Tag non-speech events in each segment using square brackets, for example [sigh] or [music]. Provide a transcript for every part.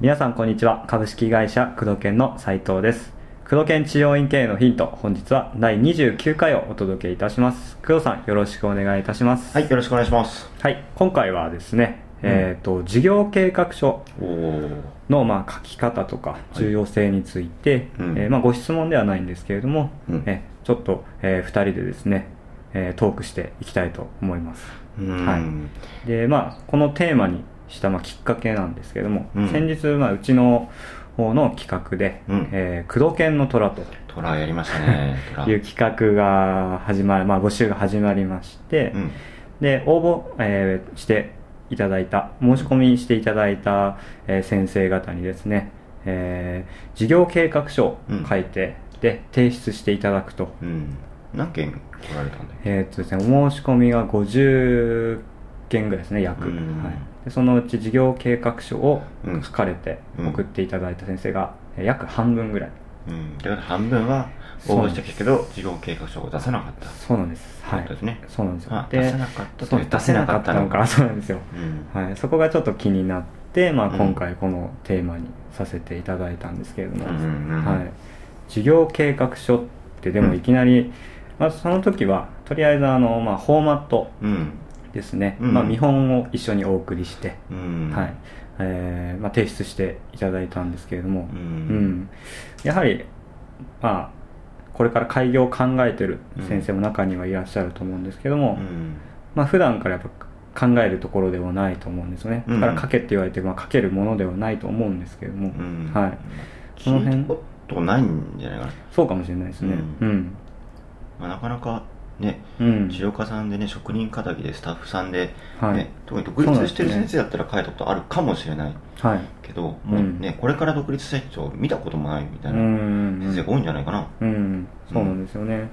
皆さんこんにちは。株式会社工藤研の斉藤です。工藤研治療院経営のヒント本日は第29回をお届けいたします。工藤さんよろしくお願いいたします。はい、よろしくお願いします。はい今回はですね、えっ、と事業計画書。のまあ書き方とか重要性について、うん。えーまあ、ご質問ではないんですけれども、うん。えーちょっと、え2人でですね、えートークしていきたいと思いますうん。はいでまあこのテーマにした、まあ、きっかけなんですけれども、うん先日、まあ、うちの方の企画でうん「えー工藤研の虎」とトラやりましたね。[laughs] いう企画が始まり、まあ、募集が始まりまして、うん。で応募、えーしていただいた申し込みしていただいた、えー先生方にですね、えー事業計画書を書いて、で提出していただくと,、うん。何件来られたんだえーっとですね、お申し込みが50件ぐらいですね約、うん。はい、でそのうち事業計画書をうん。書かれてうん。送っていただいた先生が、えー約半分ぐらい。うん。だから半分は応募したけど、事業計画書を出さなかった。そうなんです。はい。そうですね。そうなんですよ。出せなかったと出せなかったのかそうなんですよ。うん。はい、そこがちょっと気になって、まあ、うん。今回このテーマにさせていただいたんですけれども、うんうんうん。はい、事業計画書ってでもいきなり、まあ、その時はとりあえずあの、まあ、フォーマットうん。ですね、うんまあ、見本を一緒にお送りして、うん。はいえーまあ、提出していただいたんですけれども、ううんんやはり、まあ、これから開業を考えてる先生も中にはいらっしゃると思うんですけども、うん。まあ普段からやっぱ考えるところではないと思うんですよね。うんだから書けって言われて、まあ、書けるものではないと思うんですけれども、うん。はい。その辺とないんじゃないかな。そうかもしれないですね。ううん。まあ、なかなかね、うん。治療家さんでね職人かたぎでスタッフさんで、はいね特に独立してる先生だったら書いたことあるかもしれないはい。けど、もうねこれから独立した人を見たこともないみたういなん。先生が多いんじゃないかな、うんですよね。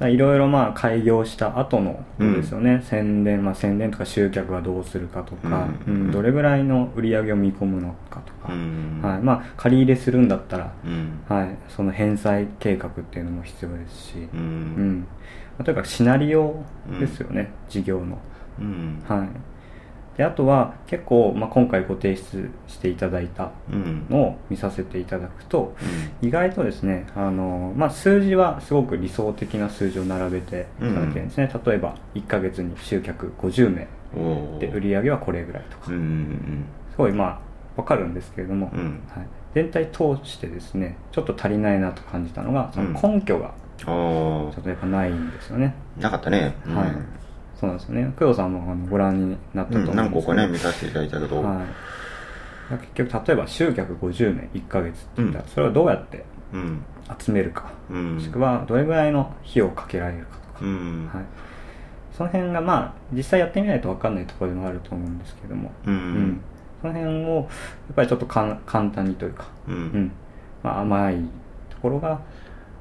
いろいろまあ開業した後のですよね、宣伝、まあ、宣伝とか集客はどうするかとか、ううん。んどれぐらいの売り上げを見込むのかとか、うん。はい。まあ、借り入れするんだったら、うん。はい、その返済計画っていうのも必要ですし、ううん。ん、まあとにかくシナリオですよね、事業の。うん。はい、であとは結構、まあ、今回ご提出していただいたうん。のを見させていただくと意外とですねあの、まあ、数字はすごく理想的な数字を並べていただけるんですね、例えば1ヶ月に集客50名で売り上げはこれぐらいとか。うんうんすごいまあ分かるんですけれども、うん。うんはい、全体通してですねちょっと足りないなと感じたのがその根拠がちょっとやっぱないんですよね、なかったね、うん。はいそうなんですよね。工藤さんもあのご覧になったと思うんうん、何個ですけど、かね見させていただいたけど、はい、結局例えば集客50名1ヶ月って言ったら、うん。それをどうやってうん。集めるか、うん。もしくはどれぐらいの費用をかけられるかとか、うん。はい、その辺がまあ実際やってみないと分かんないところでもあると思うんですけども、ううん。んその辺をやっぱりちょっとかん簡単にというか、ううん。んまあ、甘いところが、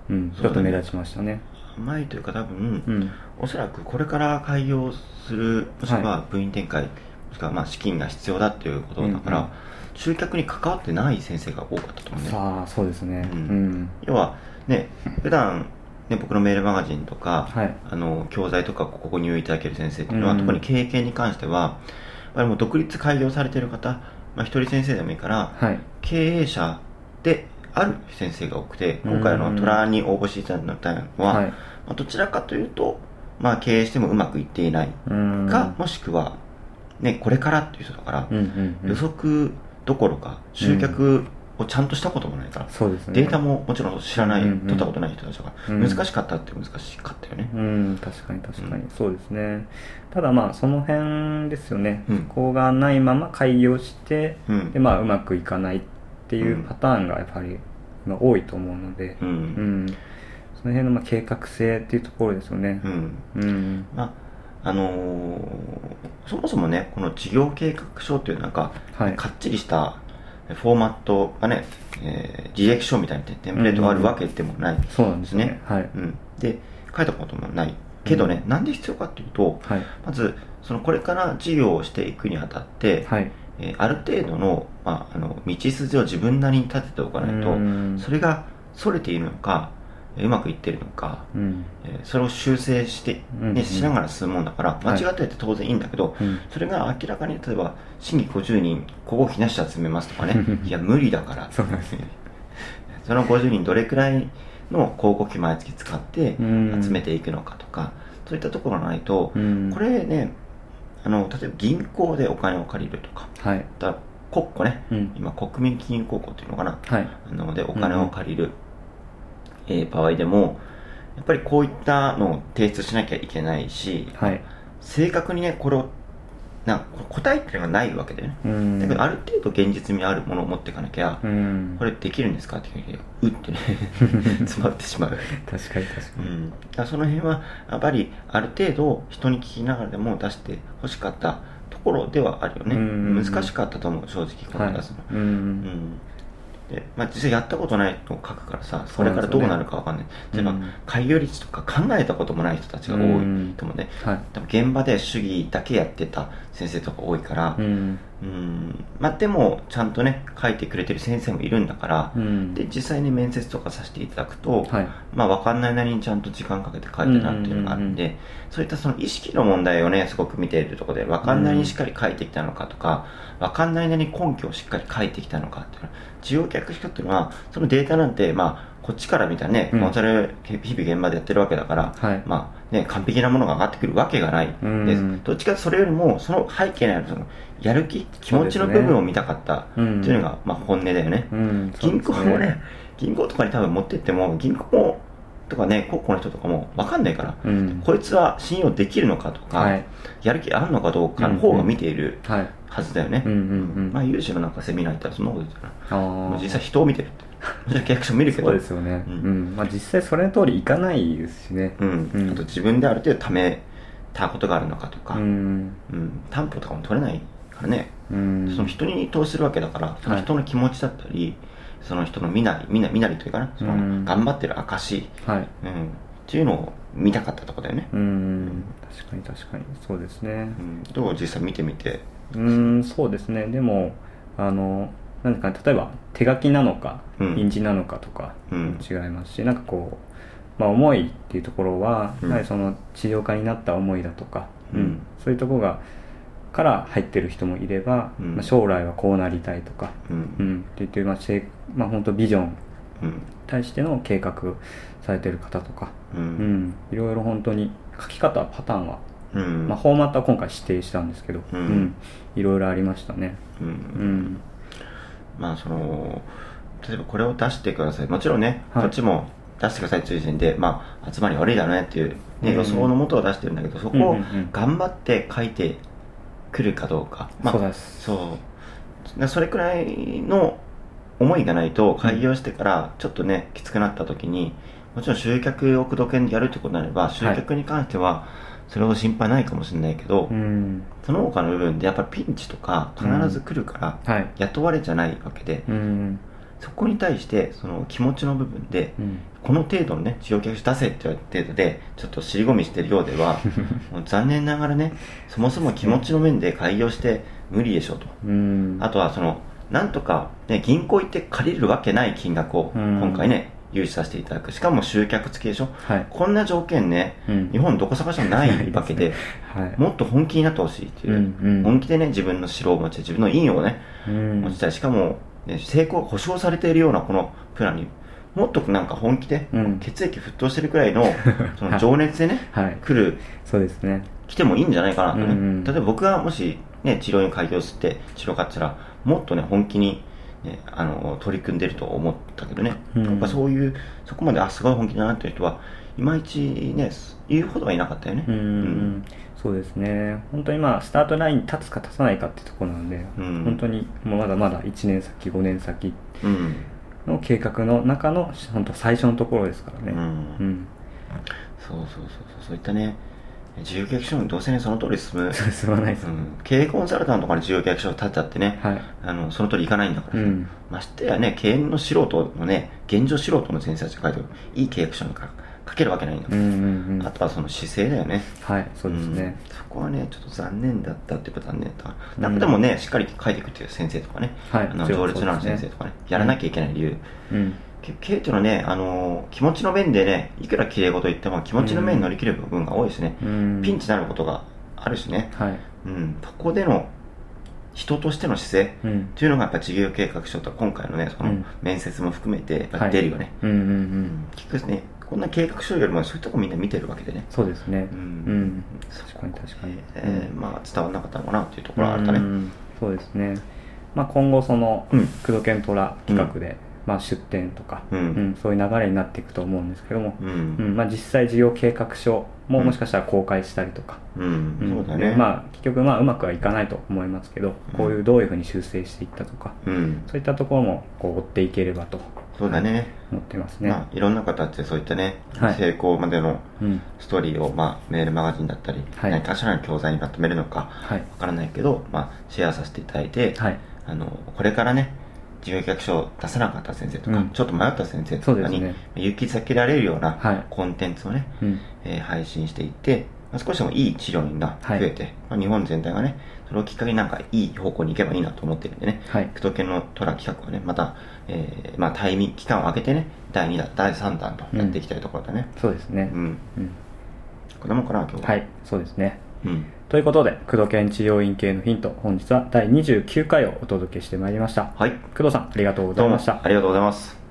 うん、ちょっと目立ちましたね。甘いというか多分、うん。おそらくこれから開業するもしくは部員展開、もしくはまあ資金が必要だっていうことだから、うんうん。集客に関わってない先生が多かったと思うね。さあそうですね。ううん。ん、要はね普段ね僕のメールマガジンとか、はい。あの教材とかご購入いただける先生っていうのは、うん。特に経営に関してはやっぱりもう独立開業されてる方、まあ、一人先生でもいいからはい。経営者である先生が多くて今回うんの虎に応募していただいたのは、はい。まあ、どちらかというと、まあ、経営してもうまくいっていないうん。か、もしくは、ね、これからっていう人だから、うんうんうん。予測どころか集客をちゃんとしたこともないから、そうですね。データももちろん知らない、うんうん。取ったことない人たちだから、うん。難しかったって難しかったよね、うん確かに確かに、うん。そうですね。ただまあその辺ですよね、うん。そこがないまま開業して、うん。でまあうまくいかないっていうパターンがやっぱりまあ多いと思うのでう、うん。んその辺のまあ計画性っていうところですよね。うん。うん。まああのーそもそもねこの事業計画書っていうなんか、はい。かっちりしたフォーマットがね、えー、履歴書みたいなテンプレートがあるわけでもない。そうなんですね。はい。うん、で書いたこともない。けどね、なんで必要かっていうとはい。まずそのこれから事業をしていくにあたって、はいえーある程度の,、まあ、あの道筋を自分なりに立てておかないとうん。それがそれているのかうまくいってるのか、うん。えーそれを修正して、うん。ねしながら進むもんだから間はい違ってて当然いいんだけど、うん。それが明らかに例えば新規50人ここ避難者集めますとかねいや無理だから。そうなんです。[laughs] その50人どれくらいの広告費毎月使ってうん。集めていくのかとか、そういったところがないと、うん。これねあの例えば銀行でお金を借りるとか。はい。だ国庫ね、うん。今国民金融公庫っていうのかな。はい。なのでお金を借りる、えー場合でもやっぱりこういったのを提出しなきゃいけないし、はい。正確にねこれをなんか答えっていうのがないわけだよね、うん。だけどある程度現実味あるものを持っていかなきゃ、うん。これできるんですかって聞いてうってね [laughs] 詰まってしまう、確かに確かに。うん、だその辺はやっぱりある程度人に聞きながらでも出してほしかったところではあるよね、うん。難しかったと思う正直これはい出すの、ううん。んでまあ、実際やったことないのを書くからさこれからどうなるかわかんない、例えばうん。開業率とか考えたこともない人たちが多いと思うね、はい。多分現場で主義だけやってた先生とか多いから、うんうん。まあでもちゃんとね書いてくれてる先生もいるんだから、うん。で実際に面接とかさせていただくと、はい。まあ分かんないなりにちゃんと時間かけて書いてるなっていうのがあるんで、うんうん。そういったその意識の問題をねすごく見ているところで分かんないにしっかり書いてきたのかとか、分かんないなりに根拠をしっかり書いてきたのかっていうのは需要客人っていうのはそのデータなんてまあこっちから見たらね、うん。コンサル日々現場でやってるわけだから、はい。まあね、完璧なものが上がってくるわけがない、うん。です。どっちかそれよりもその背景にあるそのやる気気持ちの部分を見たかったってうん。いうのが、まあ、本音だよね、うん。銀行もね銀行とかに多分持ってっても銀行もとかね国庫の人とかも分かんないから、うん。こいつは信用できるのかとか、はい。やる気あるのかどうかの方が見ているはい。はずだよね、うんうんうん。まあ有志のなんかセミナー行ったらそんなこと言ってるな。あもうー実際人を見てるって見るけど。そうですよね。ううん。んまあ実際それの通りいかないですしね。うん。うん。あと自分である程度貯めたことがあるのかとか、ううん。ん担保とかも取れないからね、うん。その人に投資するわけだからその人の気持ちだったり、その人の身なり身な身なりというかな。そのうん。頑張ってる証、はい。うん、っていうのを見たかったとこだよね、うん。確かに確かに。そうですね。うん、どう？実際見てみて。うん。そうですね。でもあの何か例えば手書きなのかうん。印字なのかとかうん。違いますし、なんかこう、まあ、思いっていうところは、うん。やはりその治療家になった思いだとか、うん。そういうところがから入ってる人もいれば、うん。まあ、将来はこうなりたいとか、ううん。ん、って言って、まあせまあ、本当ビジョンにうん。対しての計画されてる方とか、ううん。ん、いろいろ本当に書き方パターンは、うん。まあ、フォーマットは今回指定したんですけど、うん。いろいろありましたね。うん。うんまあその例えばこれを出してください。もちろんね、はい。こっちも出してくださいという時点で、まあ、集まり悪いだろうねっていう、ねうん予想のもとを出してるんだけどそこを頑張って書いてくるかどうか、まあ、そうです。そう。でそれくらいの思いがないと開業してからちょっとねきつくなった時にもちろん集客を口説けでやるってことになれば集客に関してはそれほど心配ないかもしれないけど、うん。その他の部分でやっぱりピンチとか必ず来るから、はい。雇われじゃないわけで、うん。そこに対してその気持ちの部分で、うん。この程度のね事業客出せって言われた程度でちょっと尻込みしてるようでは [laughs] 残念ながらねそもそも気持ちの面で開業して無理でしょと。うん。あとはそのなんとか、ね、銀行行って借りれるわけない金額をうん。今回ね融資させていただく。しかも集客付きでしょ？はい。こんな条件ね、うん。日本どこ探してもないわけではい。もっと本気になってほしいっていう、うんうん。本気でね自分の城を持ち自分の印をねうん。持ちたい。しかも、ね、成功が保証されているようなこのプランにもっとなんか本気で、うん。血液沸騰してるくらいの [laughs] その情熱でね、はい。来るそうですね。来てもいいんじゃないかなとね、うんうん。例えば僕がもし、ね、治療院開業して治療家って言ったらもっとね本気に、ね、あの取り組んでると思ったけどね、うん。やっぱそういうそこまであすごい本気だなっていう人はいまいちね言うほどはいなかったよね。うんうんそうですね。本当にまあスタートラインに立つか立たないかってところなので、うん。本当にもうまだまだ1年先5年先うん。の計画の中の本当最初のところですからね。うん。うん。そうそうそうそう。そういったね自由契約書にどうせねその通り進む、[laughs] 進まないです、うん、経営コンサルタントから自由契約書を立てたってね、はい。あのその通りいかないんだから、うん。ましてやね経営の素人のね現状素人の先生たちが書いてるいい契約書なんか書けるわけないんだから、うんうんうん。あとはその姿勢だよね。はいそうですね、ん。そこはねちょっと残念だったっていうことは残念だった。でもねしっかり書いていくっていう先生とかね、はい。あの行列の先生とかねやらなきゃいけない理由、うんけ軽著のね、あのー気持ちの面でねいくら綺麗事言っても気持ちの面に乗り切る部分が多いですね、うん。ピンチになることがあるしね、はい。うん、そこでの人としての姿勢うん。っていうのがやっぱ事業計画書と今回のねそのうん。面接も含めてやっぱり出るよね、うんうんううん。ん結局ですね。こんな計画書よりもそういうとこみんな見てるわけでね、そうですね。ううん。ん、確かに確かに、えーまあ伝わらなかったのかなっていうところはあったね。うん。そうですね、まあ、今後そのうん「工藤研トラ」企画で、まあ、出展とか、うん。そういう流れになっていくと思うんですけども、うん。うんまあ、実際事業計画書ももしかしたら公開したりとか、うん、うんそうだね。でまあ、結局まあうまくはいかないと思いますけどこういうどういうふうに修正していったとか、うん。そういったところもこう追っていければとそうだね、思ってますね、まあいろんな形でそういったね、はい。成功までのうん。ストーリーを、まあ、メールマガジンだったり、はい。何かしらの教材にまとめるのかはい。わからないけど、まあ、シェアさせていただいて、はい。あのこれからね事業企画書を出さなかった先生とか、うん。ちょっと迷った先生とかに、ね。勇気づけられるようなはい。コンテンツをね、うん。えー配信していって、まあ、少しでもいい治療がはい増えて、まあ、日本全体がねそれをきっかけになんかいい方向に行けばいいなと思ってるんでねはい。区都県のトラ企画はねまた、えーまあ、タイミング期間を空けてね第2弾第3弾とやっていきたいところだね。そうですね。うん、うん。こんなもんかな今日は。はい。そうですね。うんということで工藤研治療院系のヒント本日は第29回をお届けしてまいりました。はい。工藤さんありがとうございうました。ありがとうございます